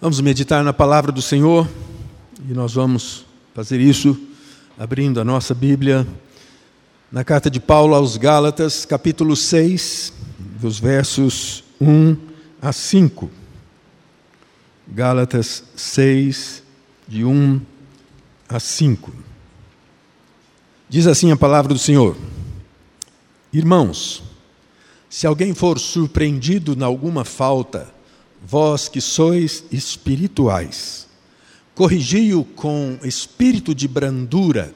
Vamos meditar na palavra do Senhor e nós vamos fazer isso abrindo a nossa Bíblia na carta de Paulo aos Gálatas, capítulo 6, dos versos 1 a 5. Gálatas 6, de 1 a 5. Diz assim a palavra do Senhor: Irmãos, se alguém for surpreendido em alguma falta, vós que sois espirituais, corrigi-o com espírito de brandura,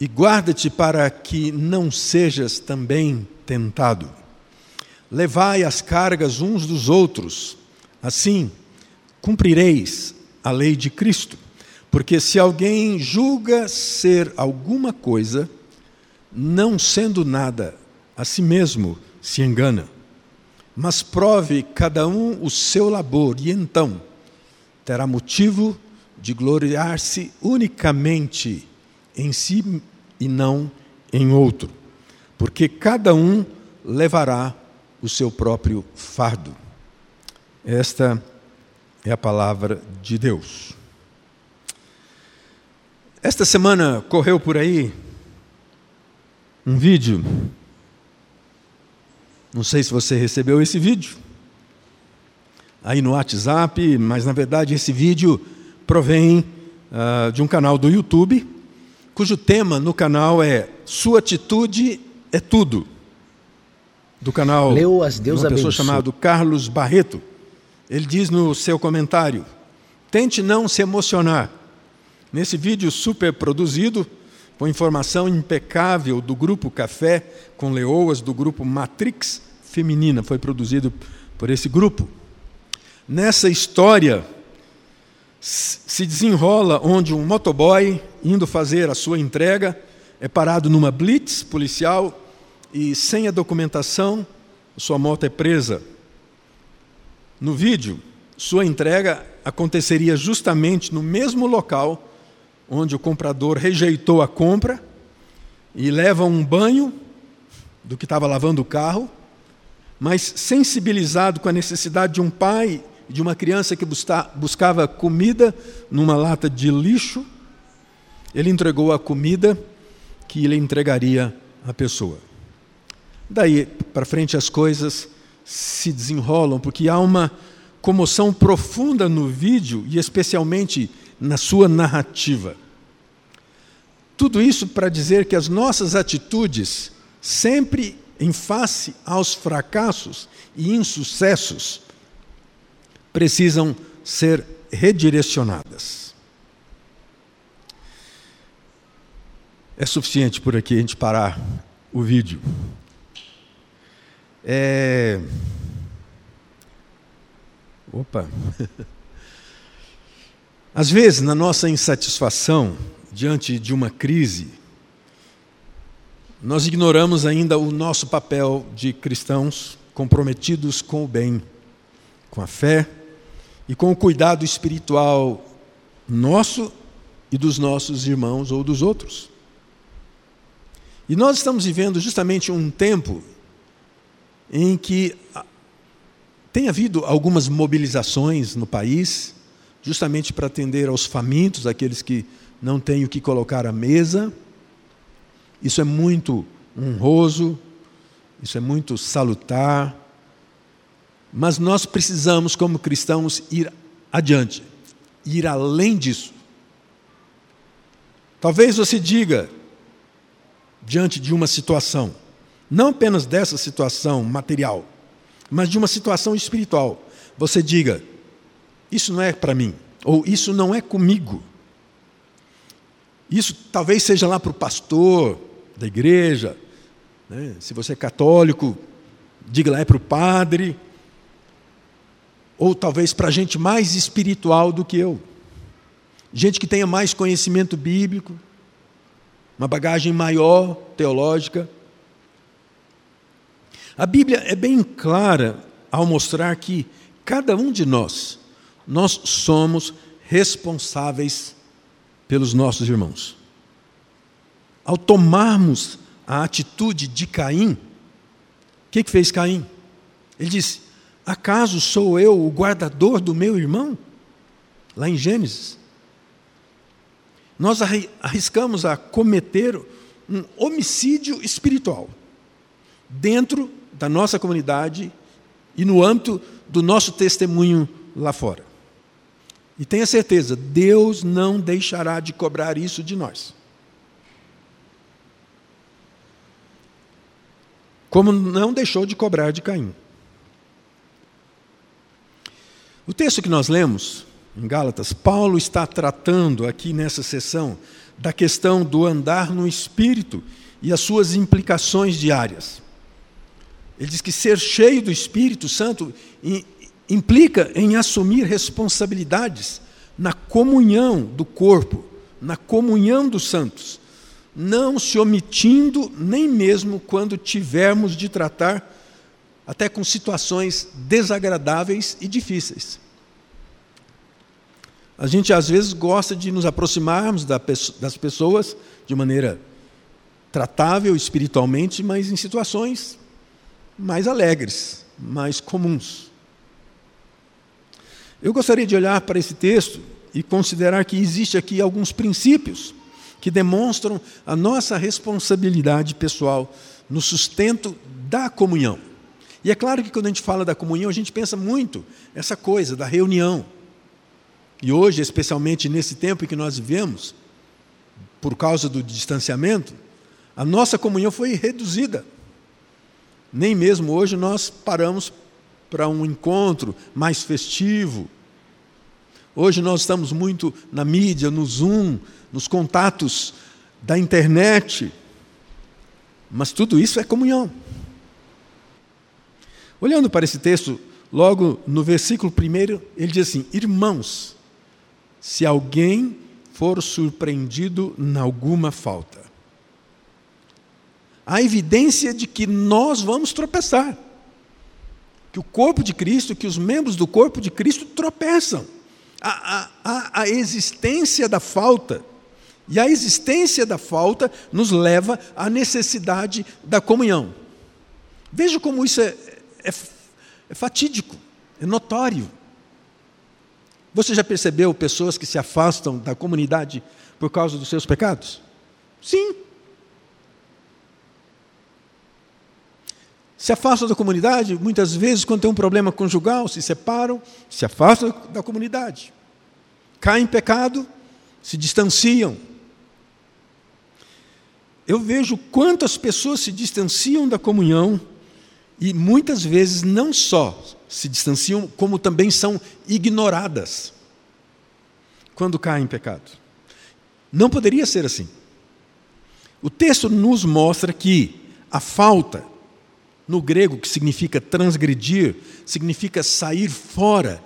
e guarda-te para que não sejas também tentado. Levai as cargas uns dos outros, assim cumprireis a lei de Cristo. Porque se alguém julga ser alguma coisa, não sendo nada, a si mesmo se engana mas prove cada um o seu labor, e então terá motivo de gloriar-se unicamente em si e não em outro, porque cada um levará o seu próprio fardo. Esta é a palavra de Deus. Esta semana correu por aí um vídeo não sei se você recebeu esse vídeo aí no WhatsApp, mas na verdade esse vídeo provém uh, de um canal do YouTube, cujo tema no canal é Sua Atitude é Tudo. Do canal Leuas, Deus uma pessoa chamada Carlos Barreto. Ele diz no seu comentário: tente não se emocionar. Nesse vídeo super produzido, com informação impecável do grupo Café com Leoas, do grupo Matrix Feminina, foi produzido por esse grupo. Nessa história se desenrola onde um motoboy, indo fazer a sua entrega, é parado numa blitz policial e, sem a documentação, sua moto é presa. No vídeo, sua entrega aconteceria justamente no mesmo local onde o comprador rejeitou a compra e leva um banho do que estava lavando o carro, mas sensibilizado com a necessidade de um pai e de uma criança que buscava comida numa lata de lixo, ele entregou a comida que ele entregaria à pessoa. Daí para frente as coisas se desenrolam, porque há uma comoção profunda no vídeo e especialmente na sua narrativa. Tudo isso para dizer que as nossas atitudes, sempre em face aos fracassos e insucessos, precisam ser redirecionadas. É suficiente por aqui a gente parar o vídeo. É... Opa! Às vezes, na nossa insatisfação diante de uma crise, nós ignoramos ainda o nosso papel de cristãos comprometidos com o bem, com a fé e com o cuidado espiritual nosso e dos nossos irmãos ou dos outros. E nós estamos vivendo justamente um tempo em que tem havido algumas mobilizações no país, justamente para atender aos famintos, aqueles que não têm o que colocar à mesa. Isso é muito honroso, isso é muito salutar, mas nós precisamos, como cristãos, ir adiante, ir além disso. Talvez você diga, diante de uma situação, não apenas dessa situação material, mas de uma situação espiritual, você diga: Isso não é para mim, ou isso não é comigo. Isso talvez seja lá para o pastor da igreja, né? se você é católico, diga lá é para o padre, ou talvez para gente mais espiritual do que eu, gente que tenha mais conhecimento bíblico, uma bagagem maior teológica. A Bíblia é bem clara ao mostrar que cada um de nós, nós somos responsáveis pelos nossos irmãos. Ao tomarmos a atitude de Caim, o que, que fez Caim? Ele disse: Acaso sou eu o guardador do meu irmão? Lá em Gênesis. Nós arriscamos a cometer um homicídio espiritual dentro da nossa comunidade e no âmbito do nosso testemunho lá fora. E tenha certeza, Deus não deixará de cobrar isso de nós. Como não deixou de cobrar de Caim. O texto que nós lemos, em Gálatas, Paulo está tratando aqui nessa sessão da questão do andar no espírito e as suas implicações diárias. Ele diz que ser cheio do Espírito Santo implica em assumir responsabilidades na comunhão do corpo, na comunhão dos santos, não se omitindo nem mesmo quando tivermos de tratar até com situações desagradáveis e difíceis. A gente às vezes gosta de nos aproximarmos das pessoas de maneira tratável espiritualmente, mas em situações mais alegres, mais comuns. Eu gostaria de olhar para esse texto e considerar que existe aqui alguns princípios que demonstram a nossa responsabilidade pessoal no sustento da comunhão. E é claro que quando a gente fala da comunhão, a gente pensa muito essa coisa da reunião. E hoje, especialmente nesse tempo em que nós vivemos, por causa do distanciamento, a nossa comunhão foi reduzida. Nem mesmo hoje nós paramos para um encontro mais festivo. Hoje nós estamos muito na mídia, no Zoom, nos contatos da internet. Mas tudo isso é comunhão. Olhando para esse texto, logo no versículo 1, ele diz assim: Irmãos, se alguém for surpreendido em alguma falta, há evidência de que nós vamos tropeçar. Que o corpo de Cristo, que os membros do corpo de Cristo tropeçam. A, a, a existência da falta. E a existência da falta nos leva à necessidade da comunhão. Veja como isso é, é, é fatídico, é notório. Você já percebeu pessoas que se afastam da comunidade por causa dos seus pecados? Sim. Se afastam da comunidade, muitas vezes, quando tem um problema conjugal, se separam, se afastam da comunidade. Caem em pecado, se distanciam. Eu vejo quantas pessoas se distanciam da comunhão e muitas vezes não só se distanciam, como também são ignoradas quando caem em pecado. Não poderia ser assim. O texto nos mostra que a falta no grego, que significa transgredir, significa sair fora,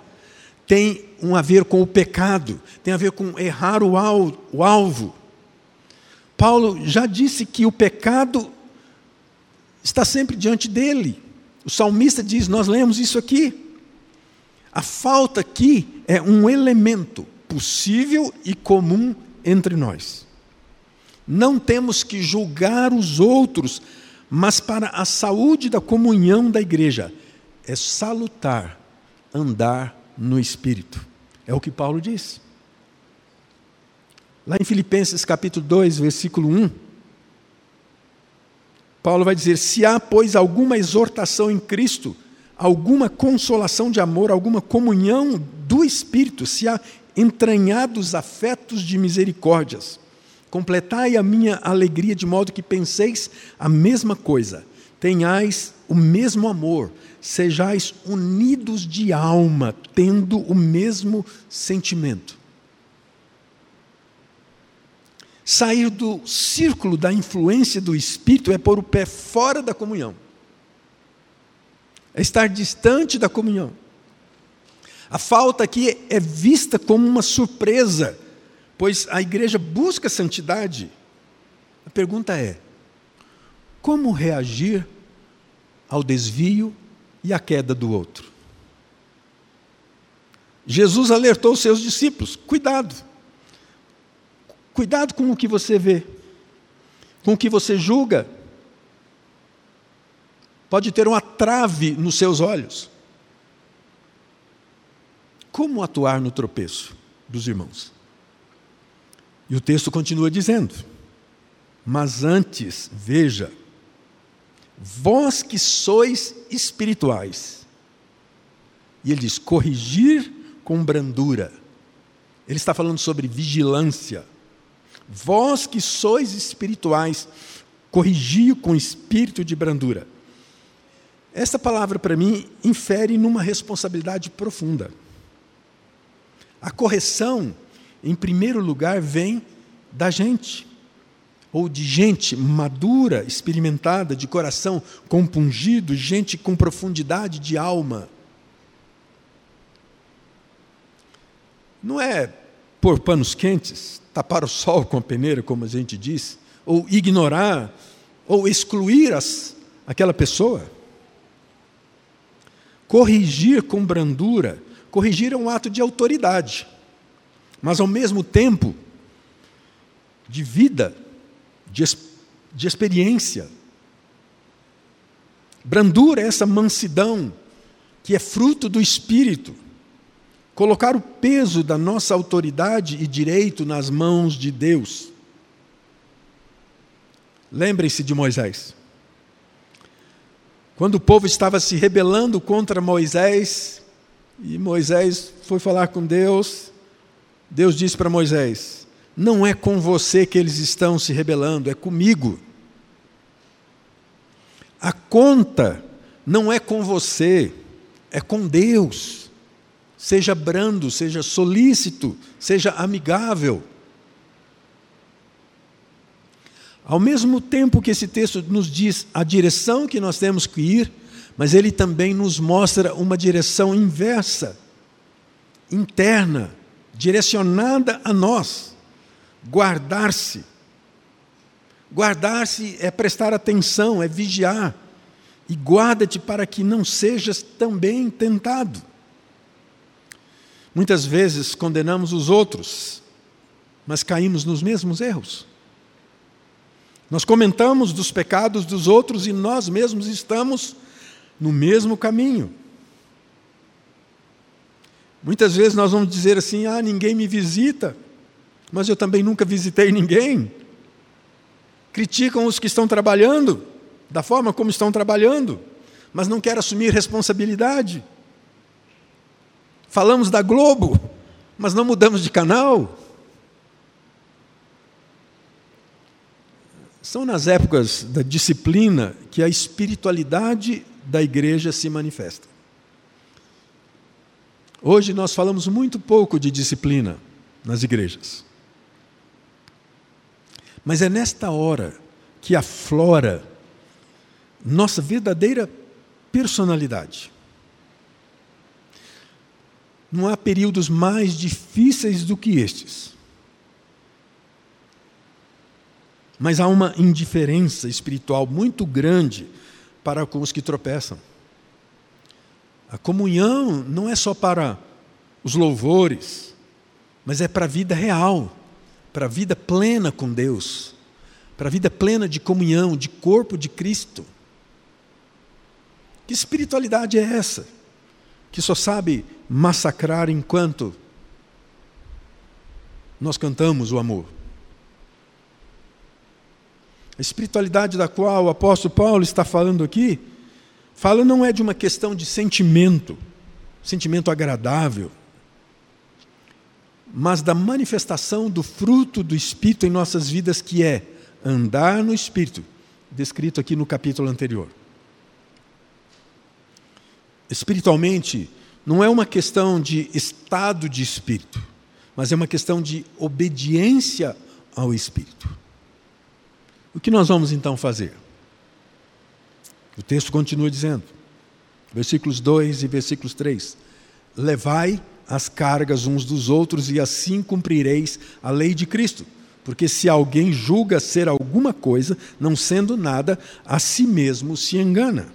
tem um a ver com o pecado, tem a ver com errar o alvo. Paulo já disse que o pecado está sempre diante dele. O salmista diz, nós lemos isso aqui. A falta aqui é um elemento possível e comum entre nós. Não temos que julgar os outros mas para a saúde da comunhão da igreja é salutar andar no Espírito. É o que Paulo diz. Lá em Filipenses capítulo 2, versículo 1, Paulo vai dizer: Se há, pois, alguma exortação em Cristo, alguma consolação de amor, alguma comunhão do Espírito, se há entranhados afetos de misericórdias, Completai a minha alegria de modo que penseis a mesma coisa, tenhais o mesmo amor, sejais unidos de alma, tendo o mesmo sentimento. Sair do círculo da influência do Espírito é pôr o pé fora da comunhão, é estar distante da comunhão. A falta aqui é vista como uma surpresa pois a igreja busca santidade. A pergunta é: como reagir ao desvio e à queda do outro? Jesus alertou seus discípulos: cuidado. Cuidado com o que você vê, com o que você julga. Pode ter uma trave nos seus olhos. como atuar no tropeço dos irmãos. E o texto continua dizendo: Mas antes, veja, vós que sois espirituais. E ele diz: corrigir com brandura. Ele está falando sobre vigilância. Vós que sois espirituais, corrigi com espírito de brandura. Esta palavra, para mim, infere numa responsabilidade profunda. A correção, em primeiro lugar, vem da gente, ou de gente madura, experimentada, de coração compungido, gente com profundidade de alma. Não é pôr panos quentes, tapar o sol com a peneira, como a gente diz, ou ignorar, ou excluir as, aquela pessoa. Corrigir com brandura, corrigir é um ato de autoridade, mas ao mesmo tempo de vida, de, de experiência. Brandura é essa mansidão que é fruto do Espírito colocar o peso da nossa autoridade e direito nas mãos de Deus. Lembrem-se de Moisés. Quando o povo estava se rebelando contra Moisés, e Moisés foi falar com Deus, Deus disse para Moisés: Não é com você que eles estão se rebelando, é comigo. A conta não é com você, é com Deus. Seja brando, seja solícito, seja amigável. Ao mesmo tempo que esse texto nos diz a direção que nós temos que ir, mas ele também nos mostra uma direção inversa, interna, direcionada a nós. Guardar-se. Guardar-se é prestar atenção, é vigiar. E guarda-te para que não sejas também tentado. Muitas vezes condenamos os outros, mas caímos nos mesmos erros. Nós comentamos dos pecados dos outros e nós mesmos estamos no mesmo caminho. Muitas vezes nós vamos dizer assim: ah, ninguém me visita, mas eu também nunca visitei ninguém. Criticam os que estão trabalhando, da forma como estão trabalhando, mas não querem assumir responsabilidade. Falamos da Globo, mas não mudamos de canal. São nas épocas da disciplina que a espiritualidade da igreja se manifesta. Hoje nós falamos muito pouco de disciplina nas igrejas. Mas é nesta hora que aflora nossa verdadeira personalidade. Não há períodos mais difíceis do que estes. Mas há uma indiferença espiritual muito grande para com os que tropeçam. A comunhão não é só para os louvores, mas é para a vida real, para a vida plena com Deus, para a vida plena de comunhão, de corpo de Cristo. Que espiritualidade é essa? Que só sabe massacrar enquanto nós cantamos o amor. A espiritualidade da qual o apóstolo Paulo está falando aqui, fala não é de uma questão de sentimento, sentimento agradável, mas da manifestação do fruto do Espírito em nossas vidas, que é andar no Espírito, descrito aqui no capítulo anterior. Espiritualmente, não é uma questão de estado de espírito, mas é uma questão de obediência ao Espírito. O que nós vamos então fazer? O texto continua dizendo, versículos 2 e versículos 3: Levai as cargas uns dos outros e assim cumprireis a lei de Cristo. Porque se alguém julga ser alguma coisa, não sendo nada, a si mesmo se engana.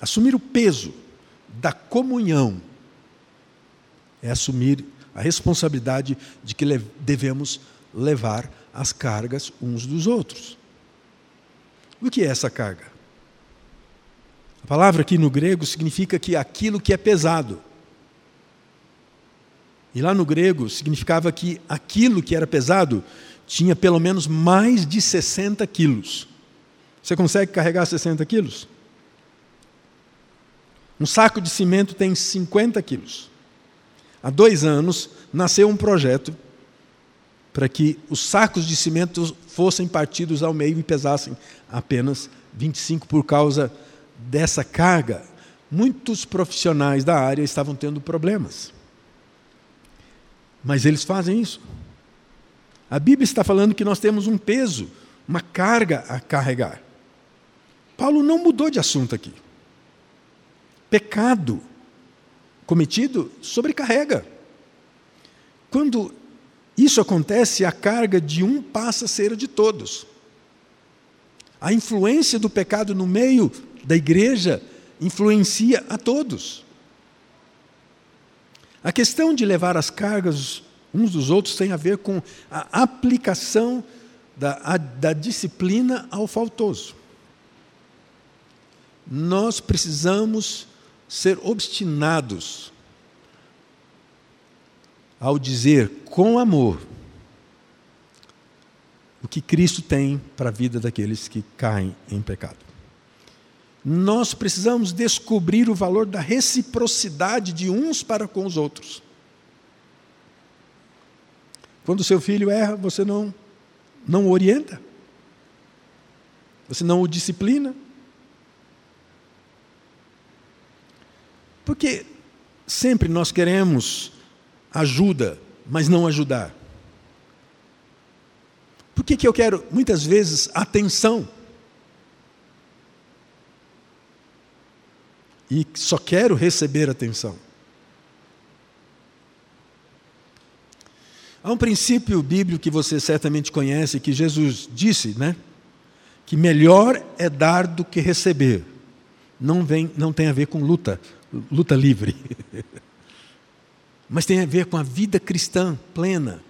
Assumir o peso da comunhão é assumir a responsabilidade de que devemos levar as cargas uns dos outros. O que é essa carga? A palavra aqui no grego significa que aquilo que é pesado. E lá no grego significava que aquilo que era pesado tinha pelo menos mais de 60 quilos. Você consegue carregar 60 quilos? Um saco de cimento tem 50 quilos. Há dois anos nasceu um projeto para que os sacos de cimento fossem partidos ao meio e pesassem apenas 25 por causa dessa carga. Muitos profissionais da área estavam tendo problemas. Mas eles fazem isso. A Bíblia está falando que nós temos um peso, uma carga a carregar. Paulo não mudou de assunto aqui. Pecado cometido sobrecarrega. Quando isso acontece, a carga de um passa a ser a de todos. A influência do pecado no meio da igreja influencia a todos. A questão de levar as cargas uns dos outros tem a ver com a aplicação da, a, da disciplina ao faltoso. Nós precisamos ser obstinados ao dizer com amor o que Cristo tem para a vida daqueles que caem em pecado. Nós precisamos descobrir o valor da reciprocidade de uns para com os outros. Quando seu filho erra, você não não o orienta. Você não o disciplina. Porque sempre nós queremos ajuda, mas não ajudar. Por que, que eu quero, muitas vezes, atenção? E só quero receber atenção. Há um princípio bíblico que você certamente conhece, que Jesus disse, né? Que melhor é dar do que receber. Não, vem, não tem a ver com luta, luta livre. Mas tem a ver com a vida cristã plena.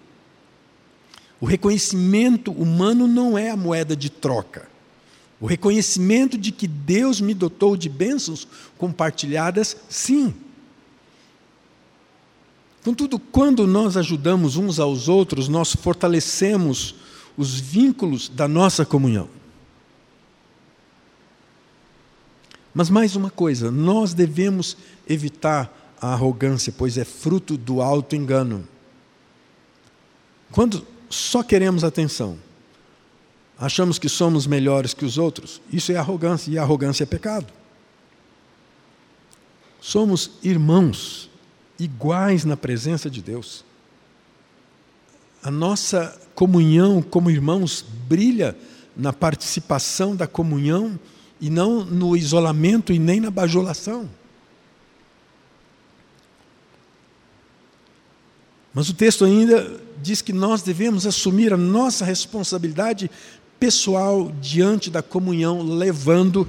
O reconhecimento humano não é a moeda de troca. O reconhecimento de que Deus me dotou de bênçãos compartilhadas, sim. Contudo, quando nós ajudamos uns aos outros, nós fortalecemos os vínculos da nossa comunhão. Mas mais uma coisa, nós devemos evitar a arrogância, pois é fruto do alto engano. Quando só queremos atenção, achamos que somos melhores que os outros, isso é arrogância, e arrogância é pecado. Somos irmãos, iguais na presença de Deus. A nossa comunhão como irmãos brilha na participação da comunhão e não no isolamento e nem na bajulação. Mas o texto ainda diz que nós devemos assumir a nossa responsabilidade pessoal diante da comunhão, levando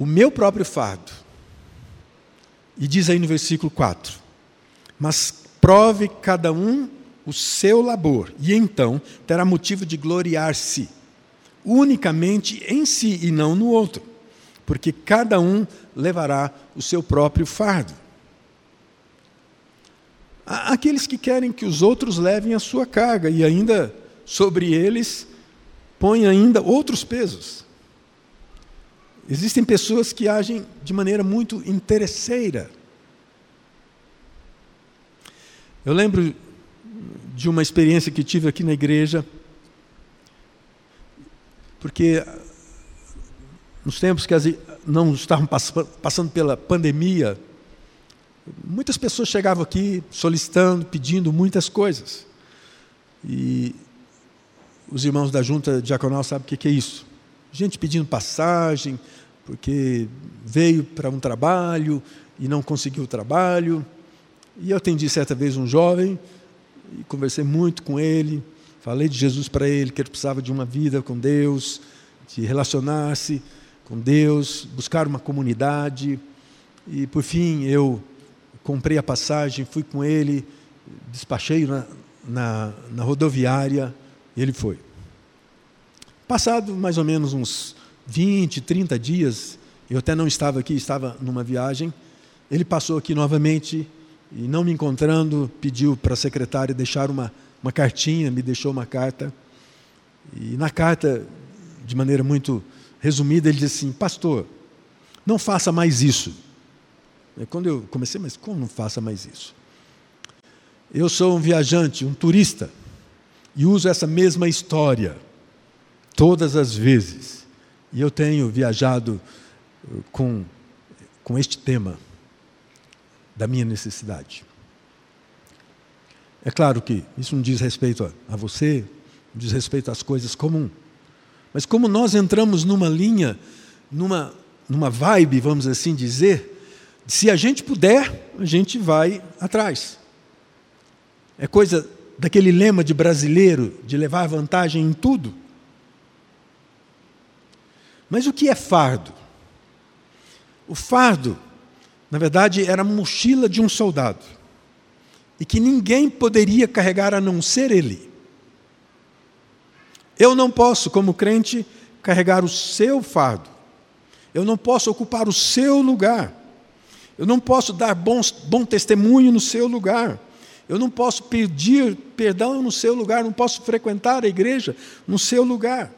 o meu próprio fardo. E diz aí no versículo 4: Mas prove cada um o seu labor, e então terá motivo de gloriar-se unicamente em si e não no outro, porque cada um levará o seu próprio fardo. Aqueles que querem que os outros levem a sua carga e ainda sobre eles põem ainda outros pesos. Existem pessoas que agem de maneira muito interesseira. Eu lembro de uma experiência que tive aqui na igreja, porque nos tempos que não estavam passando pela pandemia, Muitas pessoas chegavam aqui solicitando, pedindo muitas coisas. E os irmãos da junta diaconal sabem o que é isso. Gente pedindo passagem, porque veio para um trabalho e não conseguiu o trabalho. E eu atendi certa vez um jovem e conversei muito com ele, falei de Jesus para ele, que ele precisava de uma vida com Deus, de relacionar-se com Deus, buscar uma comunidade. E por fim eu comprei a passagem, fui com ele, despachei na, na, na rodoviária, ele foi. Passado mais ou menos uns 20, 30 dias, eu até não estava aqui, estava numa viagem, ele passou aqui novamente e não me encontrando, pediu para a secretária deixar uma, uma cartinha, me deixou uma carta. E na carta, de maneira muito resumida, ele disse assim: Pastor, não faça mais isso. E quando eu comecei, mas como não faça mais isso? Eu sou um viajante, um turista, e uso essa mesma história todas as vezes. E eu tenho viajado uh, com, com este tema da minha necessidade. É claro que isso não diz respeito a, a você, não diz respeito às coisas comuns. Mas como nós entramos numa linha, numa, numa vibe, vamos assim dizer, se a gente puder, a gente vai atrás. É coisa daquele lema de brasileiro de levar vantagem em tudo. Mas o que é fardo? O fardo, na verdade, era a mochila de um soldado. E que ninguém poderia carregar a não ser ele. Eu não posso, como crente, carregar o seu fardo. Eu não posso ocupar o seu lugar. Eu não posso dar bons, bom testemunho no seu lugar. Eu não posso pedir perdão no seu lugar. Não posso frequentar a igreja no seu lugar.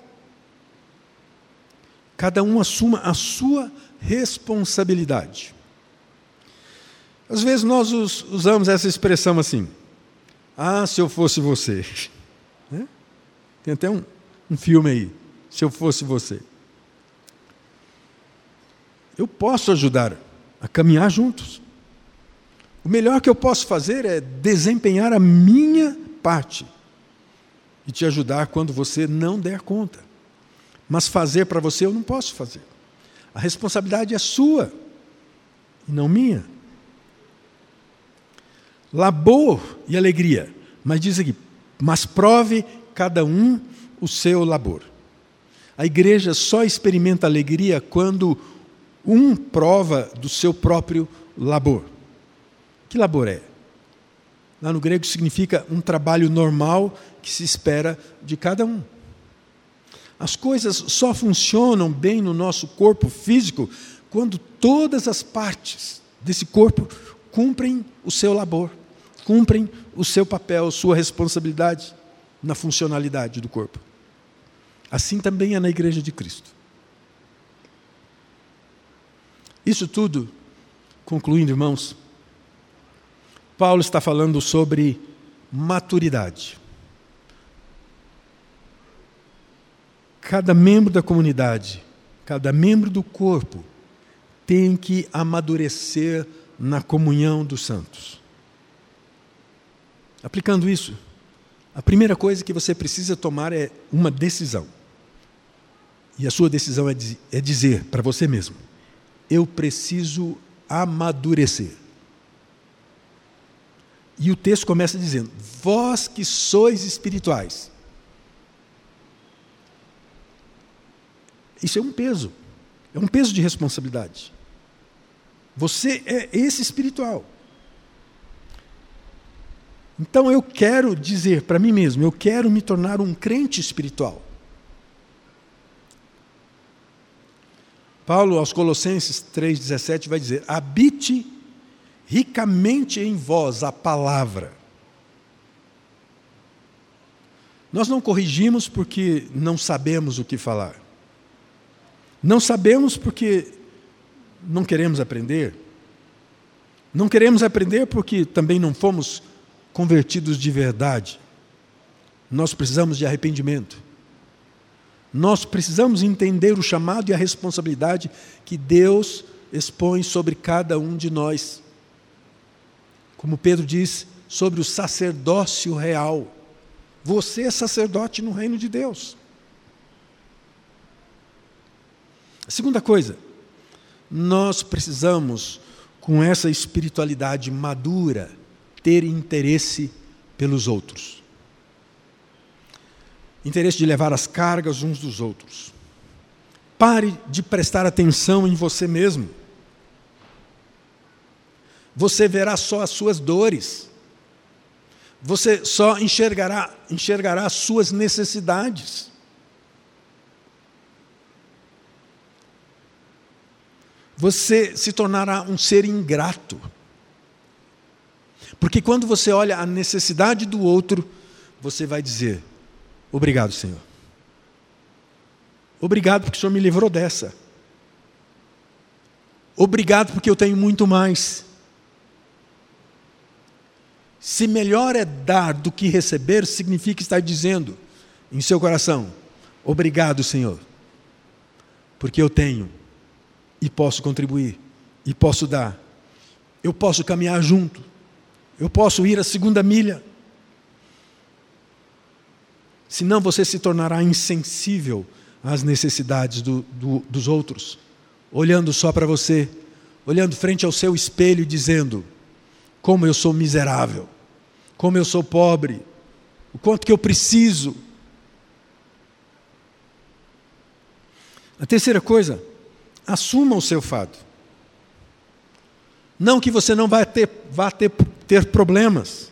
Cada um assuma a sua responsabilidade. Às vezes nós usamos essa expressão assim: Ah, se eu fosse você. Né? Tem até um, um filme aí, se eu fosse você. Eu posso ajudar a caminhar juntos. O melhor que eu posso fazer é desempenhar a minha parte e te ajudar quando você não der conta. Mas fazer para você eu não posso fazer. A responsabilidade é sua e não minha. Labor e alegria. Mas diz aqui, mas prove cada um o seu labor. A igreja só experimenta alegria quando um prova do seu próprio labor. Que labor é? Lá no grego significa um trabalho normal que se espera de cada um. As coisas só funcionam bem no nosso corpo físico quando todas as partes desse corpo cumprem o seu labor, cumprem o seu papel, sua responsabilidade na funcionalidade do corpo. Assim também é na Igreja de Cristo. Isso tudo, concluindo, irmãos, Paulo está falando sobre maturidade. Cada membro da comunidade, cada membro do corpo, tem que amadurecer na comunhão dos santos. Aplicando isso, a primeira coisa que você precisa tomar é uma decisão. E a sua decisão é, é dizer para você mesmo: eu preciso amadurecer. E o texto começa dizendo: Vós que sois espirituais, Isso é um peso, é um peso de responsabilidade. Você é esse espiritual. Então eu quero dizer para mim mesmo, eu quero me tornar um crente espiritual. Paulo aos Colossenses 3:17 vai dizer: "Habite ricamente em vós a palavra". Nós não corrigimos porque não sabemos o que falar. Não sabemos porque não queremos aprender. Não queremos aprender porque também não fomos convertidos de verdade. Nós precisamos de arrependimento. Nós precisamos entender o chamado e a responsabilidade que Deus expõe sobre cada um de nós. Como Pedro diz, sobre o sacerdócio real. Você é sacerdote no reino de Deus. A segunda coisa, nós precisamos, com essa espiritualidade madura, ter interesse pelos outros. Interesse de levar as cargas uns dos outros. Pare de prestar atenção em você mesmo. Você verá só as suas dores. Você só enxergará, enxergará as suas necessidades. você se tornará um ser ingrato. Porque quando você olha a necessidade do outro, você vai dizer: Obrigado, Senhor. Obrigado porque o Senhor me livrou dessa. Obrigado porque eu tenho muito mais. Se melhor é dar do que receber, significa estar dizendo em seu coração: Obrigado, Senhor, porque eu tenho e posso contribuir e posso dar. Eu posso caminhar junto. Eu posso ir a segunda milha. Senão você se tornará insensível às necessidades do, do, dos outros, olhando só para você, olhando frente ao seu espelho e dizendo: como eu sou miserável, como eu sou pobre, o quanto que eu preciso. A terceira coisa, assuma o seu fado. Não que você não ter, vá ter, ter problemas.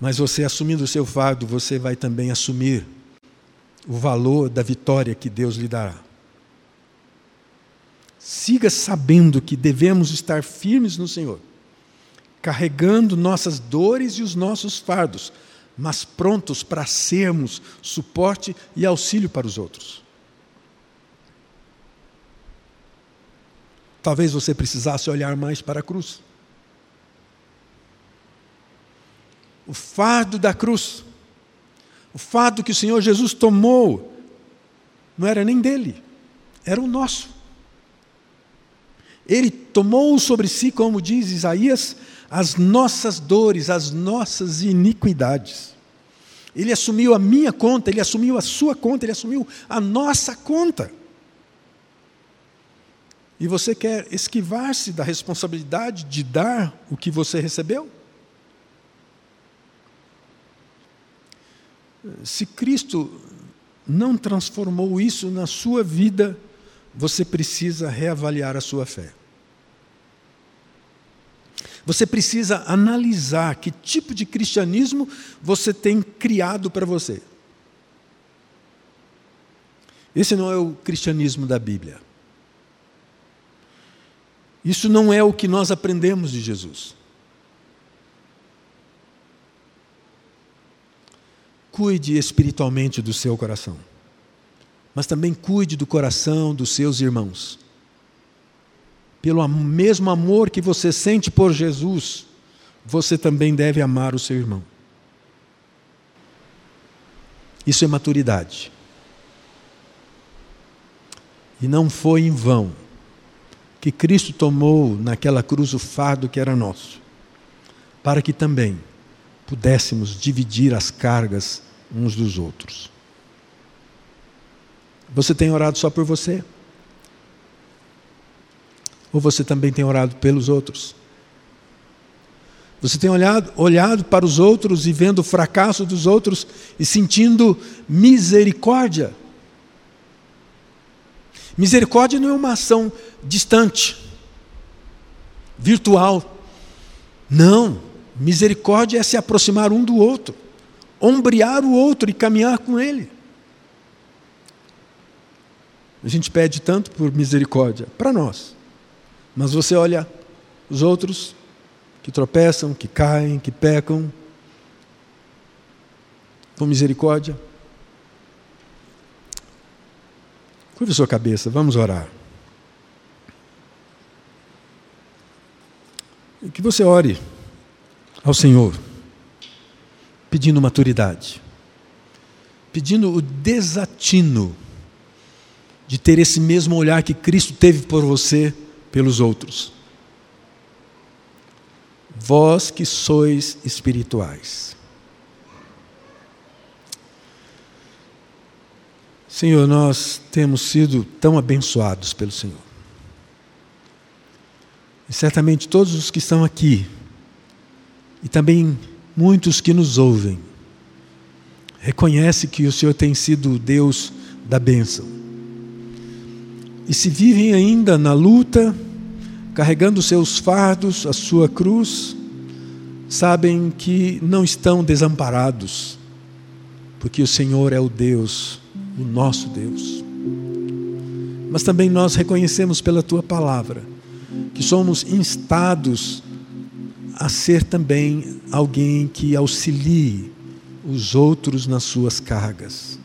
Mas você assumindo o seu fardo, você vai também assumir o valor da vitória que Deus lhe dará. Siga sabendo que devemos estar firmes no Senhor, carregando nossas dores e os nossos fardos, mas prontos para sermos suporte e auxílio para os outros. Talvez você precisasse olhar mais para a cruz. O fardo da cruz, o fardo que o Senhor Jesus tomou, não era nem dele, era o nosso. Ele tomou sobre si, como diz Isaías, as nossas dores, as nossas iniquidades. Ele assumiu a minha conta, ele assumiu a sua conta, ele assumiu a nossa conta. E você quer esquivar-se da responsabilidade de dar o que você recebeu? Se Cristo não transformou isso na sua vida, você precisa reavaliar a sua fé. Você precisa analisar que tipo de cristianismo você tem criado para você. Esse não é o cristianismo da Bíblia. Isso não é o que nós aprendemos de Jesus. Cuide espiritualmente do seu coração, mas também cuide do coração dos seus irmãos. Pelo mesmo amor que você sente por Jesus, você também deve amar o seu irmão. Isso é maturidade. E não foi em vão que Cristo tomou naquela cruz o fardo que era nosso, para que também pudéssemos dividir as cargas uns dos outros. Você tem orado só por você? Ou você também tem orado pelos outros? Você tem olhado, olhado para os outros e vendo o fracasso dos outros e sentindo misericórdia? Misericórdia não é uma ação distante, virtual. Não. Misericórdia é se aproximar um do outro, ombrear o outro e caminhar com ele. A gente pede tanto por misericórdia para nós, mas você olha os outros que tropeçam, que caem, que pecam, com misericórdia. Curva sua cabeça, vamos orar. Que você ore ao Senhor, pedindo maturidade, pedindo o desatino de ter esse mesmo olhar que Cristo teve por você pelos outros. Vós que sois espirituais. Senhor, nós temos sido tão abençoados pelo Senhor. E certamente todos os que estão aqui, e também muitos que nos ouvem, reconhecem que o Senhor tem sido o Deus da bênção. E se vivem ainda na luta, carregando seus fardos, a sua cruz, sabem que não estão desamparados, porque o Senhor é o Deus o nosso Deus. mas também nós reconhecemos pela tua palavra que somos instados a ser também alguém que auxilie os outros nas suas cargas.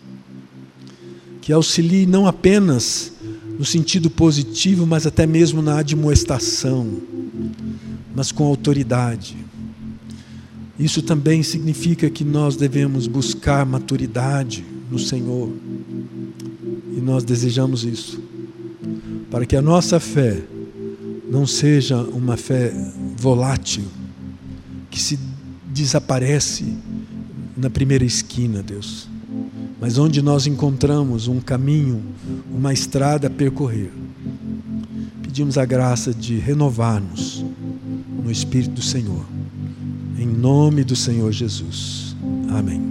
Que auxilie não apenas no sentido positivo, mas até mesmo na admoestação, mas com autoridade. Isso também significa que nós devemos buscar maturidade no Senhor. E nós desejamos isso. Para que a nossa fé não seja uma fé volátil, que se desaparece na primeira esquina, Deus, mas onde nós encontramos um caminho, uma estrada a percorrer. Pedimos a graça de renovar-nos no Espírito do Senhor, em nome do Senhor Jesus. Amém.